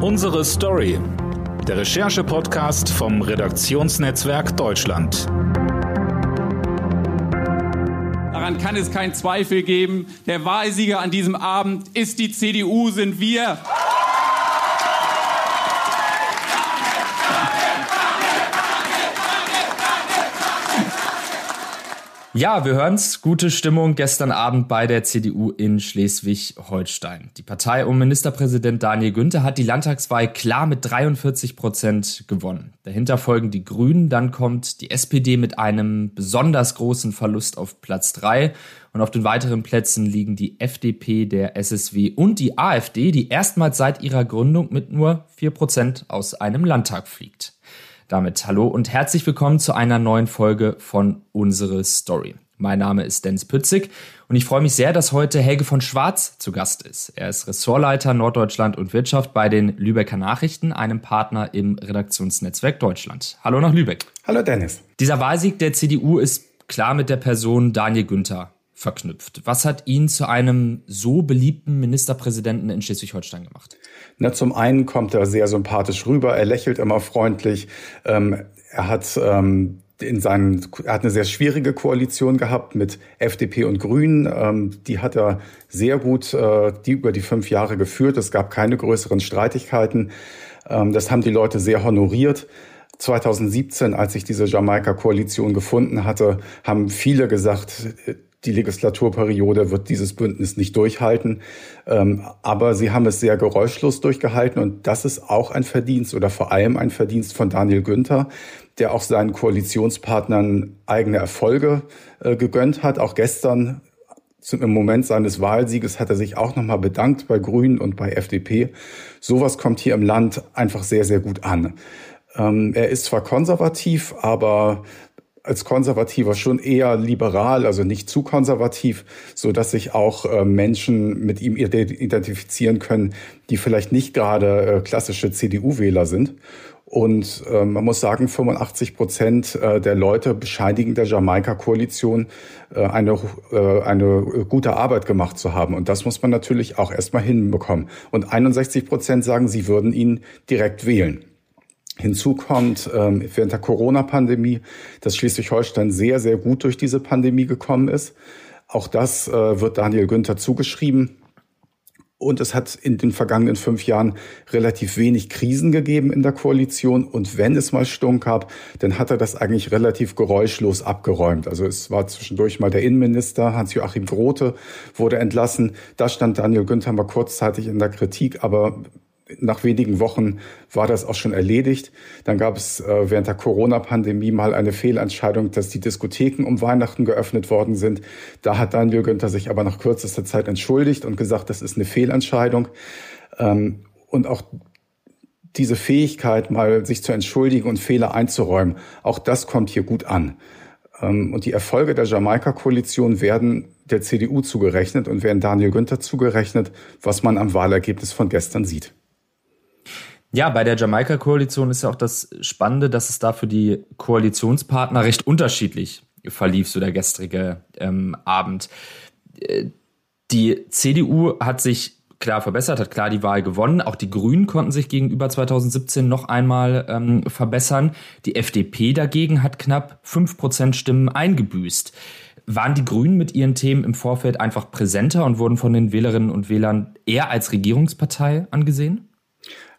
Unsere Story. Der Recherche-Podcast vom Redaktionsnetzwerk Deutschland. Daran kann es keinen Zweifel geben. Der Wahlsieger an diesem Abend ist die CDU, sind wir. Ja, wir hören's. Gute Stimmung gestern Abend bei der CDU in Schleswig-Holstein. Die Partei um Ministerpräsident Daniel Günther hat die Landtagswahl klar mit 43 Prozent gewonnen. Dahinter folgen die Grünen, dann kommt die SPD mit einem besonders großen Verlust auf Platz drei und auf den weiteren Plätzen liegen die FDP, der SSW und die AfD, die erstmals seit ihrer Gründung mit nur vier Prozent aus einem Landtag fliegt. Damit hallo und herzlich willkommen zu einer neuen Folge von Unsere Story. Mein Name ist Dennis Pützig und ich freue mich sehr, dass heute Helge von Schwarz zu Gast ist. Er ist Ressortleiter Norddeutschland und Wirtschaft bei den Lübecker Nachrichten, einem Partner im Redaktionsnetzwerk Deutschland. Hallo nach Lübeck. Hallo Dennis. Dieser Wahlsieg der CDU ist klar mit der Person Daniel Günther verknüpft. Was hat ihn zu einem so beliebten Ministerpräsidenten in Schleswig-Holstein gemacht? Na, zum einen kommt er sehr sympathisch rüber, er lächelt immer freundlich, ähm, er hat ähm, in seinen, er hat eine sehr schwierige Koalition gehabt mit FDP und Grünen. Ähm, die hat er sehr gut, äh, die über die fünf Jahre geführt. Es gab keine größeren Streitigkeiten. Ähm, das haben die Leute sehr honoriert. 2017, als ich diese Jamaika-Koalition gefunden hatte, haben viele gesagt, die Legislaturperiode wird dieses Bündnis nicht durchhalten. Ähm, aber sie haben es sehr geräuschlos durchgehalten und das ist auch ein Verdienst oder vor allem ein Verdienst von Daniel Günther, der auch seinen Koalitionspartnern eigene Erfolge äh, gegönnt hat. Auch gestern im Moment seines Wahlsieges hat er sich auch nochmal bedankt bei Grünen und bei FDP. Sowas kommt hier im Land einfach sehr, sehr gut an. Ähm, er ist zwar konservativ, aber als Konservativer schon eher liberal, also nicht zu konservativ, so dass sich auch äh, Menschen mit ihm identifizieren können, die vielleicht nicht gerade äh, klassische CDU-Wähler sind. Und äh, man muss sagen, 85 Prozent äh, der Leute bescheinigen der Jamaika-Koalition äh, eine, äh, eine gute Arbeit gemacht zu haben. Und das muss man natürlich auch erstmal hinbekommen. Und 61 Prozent sagen, sie würden ihn direkt wählen. Hinzu kommt ähm, während der Corona-Pandemie, dass Schleswig-Holstein sehr, sehr gut durch diese Pandemie gekommen ist. Auch das äh, wird Daniel Günther zugeschrieben. Und es hat in den vergangenen fünf Jahren relativ wenig Krisen gegeben in der Koalition. Und wenn es mal Stunk gab, dann hat er das eigentlich relativ geräuschlos abgeräumt. Also es war zwischendurch mal der Innenminister, Hans-Joachim Grote, wurde entlassen. Da stand Daniel Günther mal kurzzeitig in der Kritik, aber nach wenigen Wochen war das auch schon erledigt. Dann gab es äh, während der Corona-Pandemie mal eine Fehlentscheidung, dass die Diskotheken um Weihnachten geöffnet worden sind. Da hat Daniel Günther sich aber nach kürzester Zeit entschuldigt und gesagt, das ist eine Fehlentscheidung. Ähm, und auch diese Fähigkeit, mal sich zu entschuldigen und Fehler einzuräumen, auch das kommt hier gut an. Ähm, und die Erfolge der Jamaika-Koalition werden der CDU zugerechnet und werden Daniel Günther zugerechnet, was man am Wahlergebnis von gestern sieht. Ja, bei der Jamaika-Koalition ist ja auch das Spannende, dass es da für die Koalitionspartner recht unterschiedlich verlief, so der gestrige ähm, Abend. Äh, die CDU hat sich klar verbessert, hat klar die Wahl gewonnen. Auch die Grünen konnten sich gegenüber 2017 noch einmal ähm, verbessern. Die FDP dagegen hat knapp fünf Prozent Stimmen eingebüßt. Waren die Grünen mit ihren Themen im Vorfeld einfach präsenter und wurden von den Wählerinnen und Wählern eher als Regierungspartei angesehen?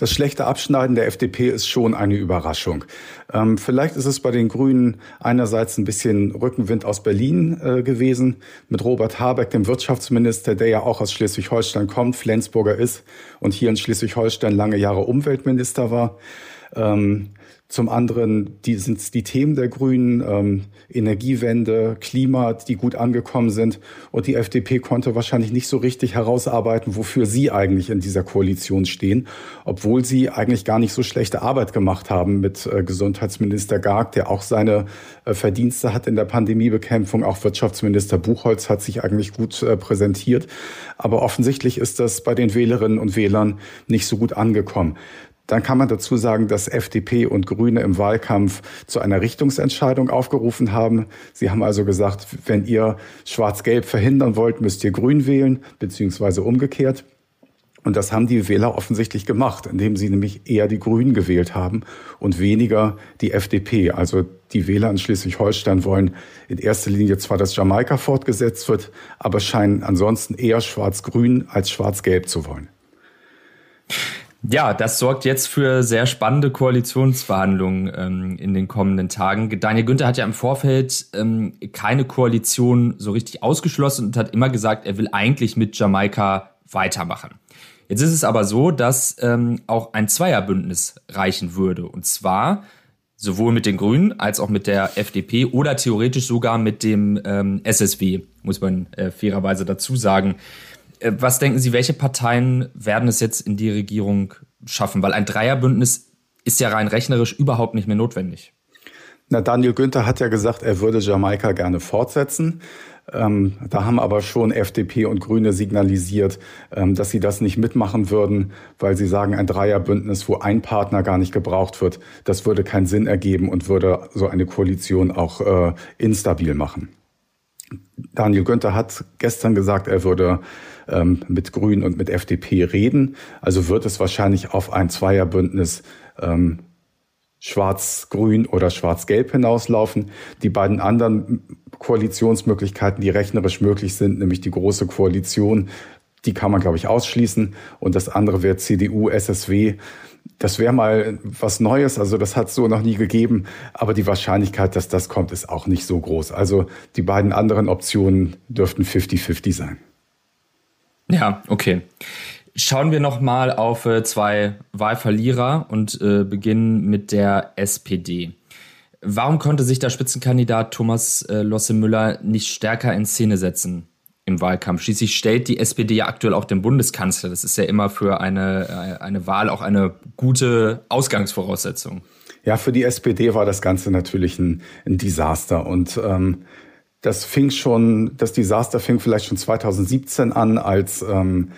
Das schlechte Abschneiden der FDP ist schon eine Überraschung. Ähm, vielleicht ist es bei den Grünen einerseits ein bisschen Rückenwind aus Berlin äh, gewesen, mit Robert Habeck, dem Wirtschaftsminister, der ja auch aus Schleswig-Holstein kommt, Flensburger ist und hier in Schleswig-Holstein lange Jahre Umweltminister war. Ähm, zum anderen die, sind es die Themen der Grünen, ähm, Energiewende, Klima, die gut angekommen sind. Und die FDP konnte wahrscheinlich nicht so richtig herausarbeiten, wofür sie eigentlich in dieser Koalition stehen, obwohl sie eigentlich gar nicht so schlechte Arbeit gemacht haben mit äh, Gesundheitsminister Garg, der auch seine äh, Verdienste hat in der Pandemiebekämpfung. Auch Wirtschaftsminister Buchholz hat sich eigentlich gut äh, präsentiert. Aber offensichtlich ist das bei den Wählerinnen und Wählern nicht so gut angekommen. Dann kann man dazu sagen, dass FDP und Grüne im Wahlkampf zu einer Richtungsentscheidung aufgerufen haben. Sie haben also gesagt, wenn ihr Schwarz-Gelb verhindern wollt, müsst ihr Grün wählen, beziehungsweise umgekehrt. Und das haben die Wähler offensichtlich gemacht, indem sie nämlich eher die Grünen gewählt haben und weniger die FDP. Also die Wähler in Schleswig-Holstein wollen in erster Linie zwar, dass Jamaika fortgesetzt wird, aber scheinen ansonsten eher schwarz-grün als schwarz-gelb zu wollen. Ja, das sorgt jetzt für sehr spannende Koalitionsverhandlungen ähm, in den kommenden Tagen. Daniel Günther hat ja im Vorfeld ähm, keine Koalition so richtig ausgeschlossen und hat immer gesagt, er will eigentlich mit Jamaika weitermachen. Jetzt ist es aber so, dass ähm, auch ein Zweierbündnis reichen würde. Und zwar sowohl mit den Grünen als auch mit der FDP oder theoretisch sogar mit dem ähm, SSW, muss man äh, fairerweise dazu sagen. Äh, was denken Sie, welche Parteien werden es jetzt in die Regierung schaffen? Weil ein Dreierbündnis ist ja rein rechnerisch überhaupt nicht mehr notwendig. Na, Daniel Günther hat ja gesagt, er würde Jamaika gerne fortsetzen. Ähm, da haben aber schon FDP und Grüne signalisiert, ähm, dass sie das nicht mitmachen würden, weil sie sagen, ein Dreierbündnis, wo ein Partner gar nicht gebraucht wird, das würde keinen Sinn ergeben und würde so eine Koalition auch äh, instabil machen. Daniel Günther hat gestern gesagt, er würde ähm, mit Grünen und mit FDP reden. Also wird es wahrscheinlich auf ein Zweierbündnis ähm, Schwarz-Grün oder Schwarz-Gelb hinauslaufen. Die beiden anderen Koalitionsmöglichkeiten, die rechnerisch möglich sind, nämlich die große Koalition, die kann man, glaube ich, ausschließen. Und das andere wäre CDU, SSW. Das wäre mal was Neues, also das hat es so noch nie gegeben, aber die Wahrscheinlichkeit, dass das kommt, ist auch nicht so groß. Also die beiden anderen Optionen dürften 50-50 sein. Ja, okay. Schauen wir noch mal auf äh, zwei Wahlverlierer und äh, beginnen mit der SPD. Warum konnte sich der Spitzenkandidat Thomas äh, Losse Müller nicht stärker in Szene setzen im Wahlkampf? Schließlich stellt die SPD ja aktuell auch den Bundeskanzler. Das ist ja immer für eine, äh, eine Wahl auch eine gute Ausgangsvoraussetzung. Ja, für die SPD war das Ganze natürlich ein, ein Desaster und ähm, das fing schon, das Desaster fing vielleicht schon 2017 an, als ähm,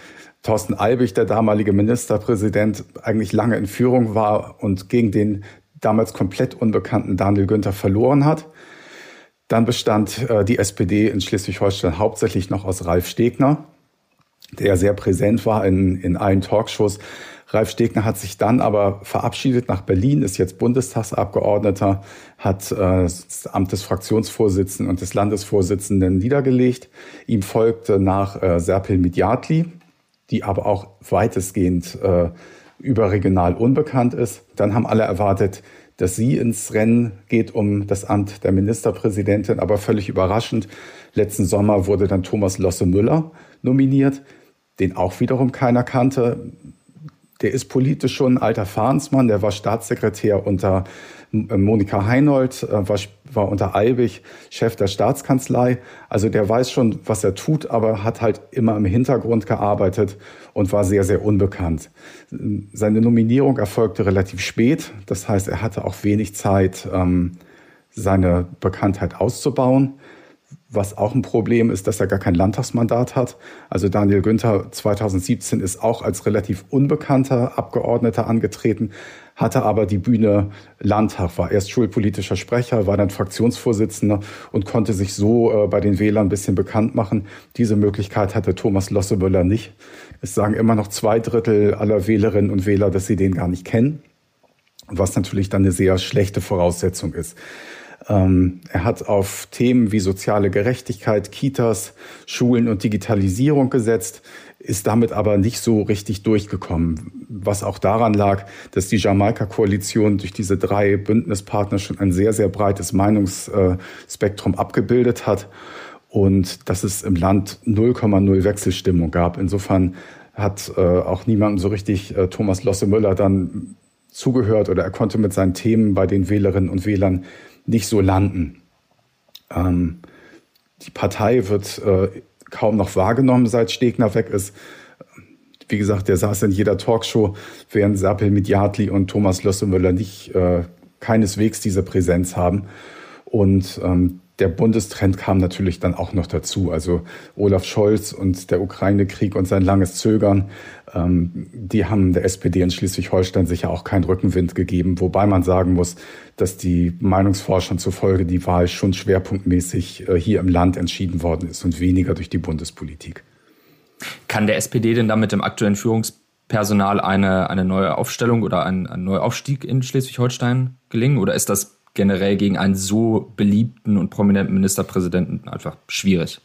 Thorsten Albig, der damalige Ministerpräsident, eigentlich lange in Führung war und gegen den damals komplett unbekannten Daniel Günther verloren hat. Dann bestand äh, die SPD in Schleswig-Holstein hauptsächlich noch aus Ralf Stegner, der sehr präsent war in, in allen Talkshows. Ralf Stegner hat sich dann aber verabschiedet nach Berlin, ist jetzt Bundestagsabgeordneter, hat äh, das Amt des Fraktionsvorsitzenden und des Landesvorsitzenden niedergelegt. Ihm folgte nach äh, Serpil Midyatli, die aber auch weitestgehend äh, überregional unbekannt ist. Dann haben alle erwartet, dass sie ins Rennen geht um das Amt der Ministerpräsidentin, aber völlig überraschend. Letzten Sommer wurde dann Thomas Losse Müller nominiert, den auch wiederum keiner kannte. Der ist politisch schon ein alter Fahrensmann, der war Staatssekretär unter Monika Heinold, äh, war, war unter Albig Chef der Staatskanzlei. Also der weiß schon, was er tut, aber hat halt immer im Hintergrund gearbeitet und war sehr, sehr unbekannt. Seine Nominierung erfolgte relativ spät. Das heißt, er hatte auch wenig Zeit, ähm, seine Bekanntheit auszubauen. Was auch ein Problem ist, dass er gar kein Landtagsmandat hat. Also Daniel Günther 2017 ist auch als relativ unbekannter Abgeordneter angetreten, hatte aber die Bühne Landtag, war erst schulpolitischer Sprecher, war dann Fraktionsvorsitzender und konnte sich so äh, bei den Wählern ein bisschen bekannt machen. Diese Möglichkeit hatte Thomas Losseböller nicht. Es sagen immer noch zwei Drittel aller Wählerinnen und Wähler, dass sie den gar nicht kennen, was natürlich dann eine sehr schlechte Voraussetzung ist. Ähm, er hat auf Themen wie soziale Gerechtigkeit, Kitas, Schulen und Digitalisierung gesetzt, ist damit aber nicht so richtig durchgekommen. Was auch daran lag, dass die Jamaika-Koalition durch diese drei Bündnispartner schon ein sehr, sehr breites Meinungsspektrum abgebildet hat und dass es im Land 0,0 Wechselstimmung gab. Insofern hat äh, auch niemand so richtig äh, Thomas Losse Müller dann zugehört oder er konnte mit seinen Themen bei den Wählerinnen und Wählern nicht so landen. Ähm, die Partei wird äh, kaum noch wahrgenommen, seit Stegner weg ist. Wie gesagt, der saß in jeder Talkshow, während Serpil Midyatli und Thomas Lössemüller nicht äh, keineswegs diese Präsenz haben. Und ähm, der Bundestrend kam natürlich dann auch noch dazu. Also Olaf Scholz und der Ukraine-Krieg und sein langes Zögern, ähm, die haben der SPD in Schleswig-Holstein sicher auch keinen Rückenwind gegeben. Wobei man sagen muss, dass die Meinungsforschern zufolge die Wahl schon schwerpunktmäßig äh, hier im Land entschieden worden ist und weniger durch die Bundespolitik. Kann der SPD denn da mit dem aktuellen Führungspersonal eine, eine neue Aufstellung oder ein, ein neuer Aufstieg in Schleswig-Holstein gelingen? Oder ist das generell gegen einen so beliebten und prominenten Ministerpräsidenten einfach schwierig?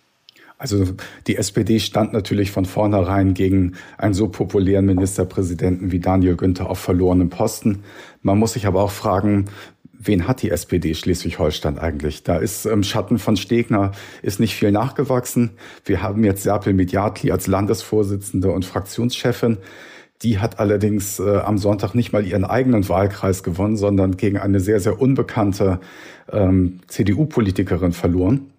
Also die SPD stand natürlich von vornherein gegen einen so populären Ministerpräsidenten wie Daniel Günther auf verlorenen Posten. Man muss sich aber auch fragen, wen hat die SPD Schleswig-Holstein eigentlich? Da ist im Schatten von Stegner ist nicht viel nachgewachsen. Wir haben jetzt Serpil Mediatli als Landesvorsitzende und Fraktionschefin. Die hat allerdings äh, am Sonntag nicht mal ihren eigenen Wahlkreis gewonnen, sondern gegen eine sehr, sehr unbekannte ähm, CDU-Politikerin verloren.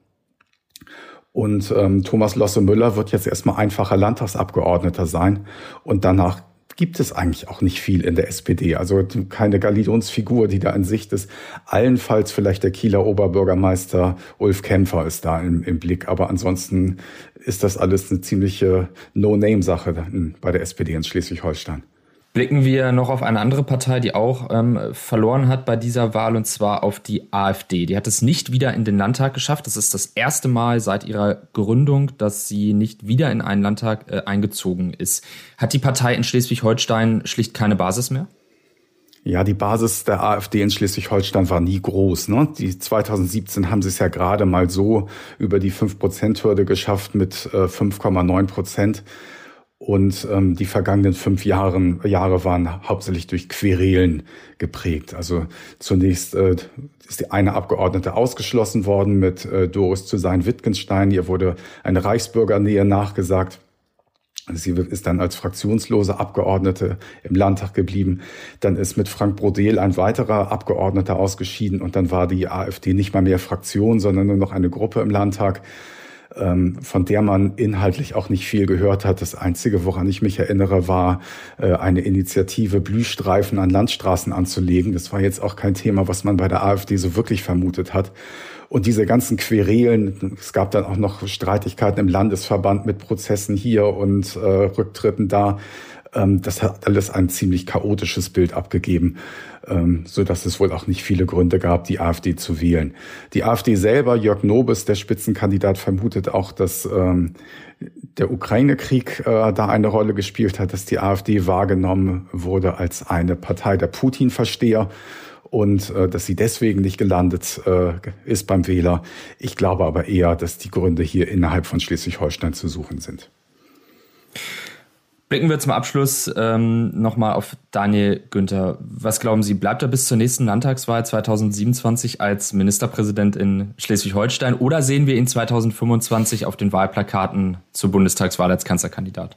Und ähm, Thomas Losse Müller wird jetzt erstmal einfacher Landtagsabgeordneter sein. Und danach gibt es eigentlich auch nicht viel in der SPD. Also keine Galionsfigur, die da in Sicht ist. Allenfalls vielleicht der Kieler Oberbürgermeister Ulf Kämpfer ist da im, im Blick. Aber ansonsten ist das alles eine ziemliche No-Name-Sache bei der SPD in Schleswig-Holstein. Blicken wir noch auf eine andere Partei, die auch ähm, verloren hat bei dieser Wahl, und zwar auf die AfD. Die hat es nicht wieder in den Landtag geschafft. Das ist das erste Mal seit ihrer Gründung, dass sie nicht wieder in einen Landtag äh, eingezogen ist. Hat die Partei in Schleswig-Holstein schlicht keine Basis mehr? Ja, die Basis der AfD in Schleswig-Holstein war nie groß. Ne? Die 2017 haben sie es ja gerade mal so über die 5-Prozent-Hürde geschafft mit äh, 5,9 Prozent. Und ähm, die vergangenen fünf Jahren, Jahre waren hauptsächlich durch Querelen geprägt. Also zunächst äh, ist die eine Abgeordnete ausgeschlossen worden mit äh, Doris zu sein Wittgenstein. Ihr wurde eine Reichsbürgernähe nachgesagt. Sie ist dann als fraktionslose Abgeordnete im Landtag geblieben. Dann ist mit Frank Brodel ein weiterer Abgeordneter ausgeschieden und dann war die AfD nicht mal mehr Fraktion, sondern nur noch eine Gruppe im Landtag von der man inhaltlich auch nicht viel gehört hat. Das Einzige, woran ich mich erinnere, war äh, eine Initiative, Blühstreifen an Landstraßen anzulegen. Das war jetzt auch kein Thema, was man bei der AfD so wirklich vermutet hat. Und diese ganzen Querelen, es gab dann auch noch Streitigkeiten im Landesverband mit Prozessen hier und äh, Rücktritten da. Ähm, das hat alles ein ziemlich chaotisches Bild abgegeben, ähm, so dass es wohl auch nicht viele Gründe gab, die AfD zu wählen. Die AfD selber, Jörg Nobes, der Spitzenkandidat, vermutet auch, dass ähm, der Ukraine-Krieg äh, da eine Rolle gespielt hat, dass die AfD wahrgenommen wurde als eine Partei der Putin-Versteher und äh, dass sie deswegen nicht gelandet äh, ist beim Wähler. Ich glaube aber eher, dass die Gründe hier innerhalb von Schleswig-Holstein zu suchen sind. Blicken wir zum Abschluss ähm, nochmal auf Daniel Günther. Was glauben Sie, bleibt er bis zur nächsten Landtagswahl 2027 als Ministerpräsident in Schleswig-Holstein oder sehen wir ihn 2025 auf den Wahlplakaten zur Bundestagswahl als Kanzlerkandidat?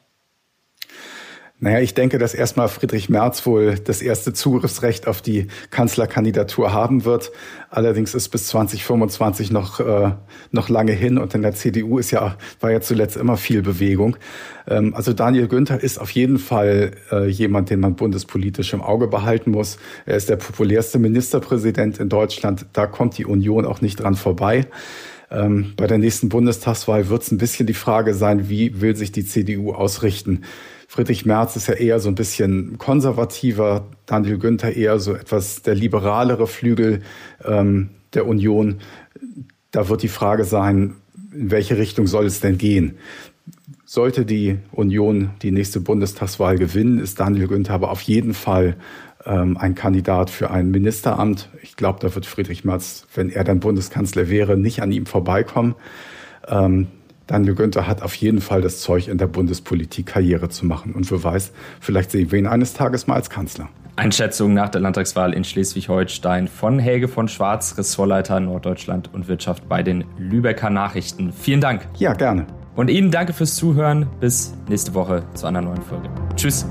Naja, ich denke, dass erstmal Friedrich Merz wohl das erste Zugriffsrecht auf die Kanzlerkandidatur haben wird. Allerdings ist bis 2025 noch, äh, noch lange hin und in der CDU ist ja, war ja zuletzt immer viel Bewegung. Ähm, also Daniel Günther ist auf jeden Fall äh, jemand, den man bundespolitisch im Auge behalten muss. Er ist der populärste Ministerpräsident in Deutschland. Da kommt die Union auch nicht dran vorbei. Ähm, bei der nächsten Bundestagswahl wird es ein bisschen die Frage sein, wie will sich die CDU ausrichten? Friedrich Merz ist ja eher so ein bisschen konservativer, Daniel Günther eher so etwas der liberalere Flügel ähm, der Union. Da wird die Frage sein, in welche Richtung soll es denn gehen? Sollte die Union die nächste Bundestagswahl gewinnen, ist Daniel Günther aber auf jeden Fall ähm, ein Kandidat für ein Ministeramt. Ich glaube, da wird Friedrich Merz, wenn er dann Bundeskanzler wäre, nicht an ihm vorbeikommen. Ähm, Daniel Günther hat auf jeden Fall das Zeug, in der Bundespolitik Karriere zu machen. Und wer weiß, vielleicht sehen wir ihn eines Tages mal als Kanzler. Einschätzung nach der Landtagswahl in Schleswig-Holstein von Helge von Schwarz, Ressortleiter Norddeutschland und Wirtschaft bei den Lübecker Nachrichten. Vielen Dank. Ja, gerne. Und Ihnen danke fürs Zuhören. Bis nächste Woche zu einer neuen Folge. Tschüss.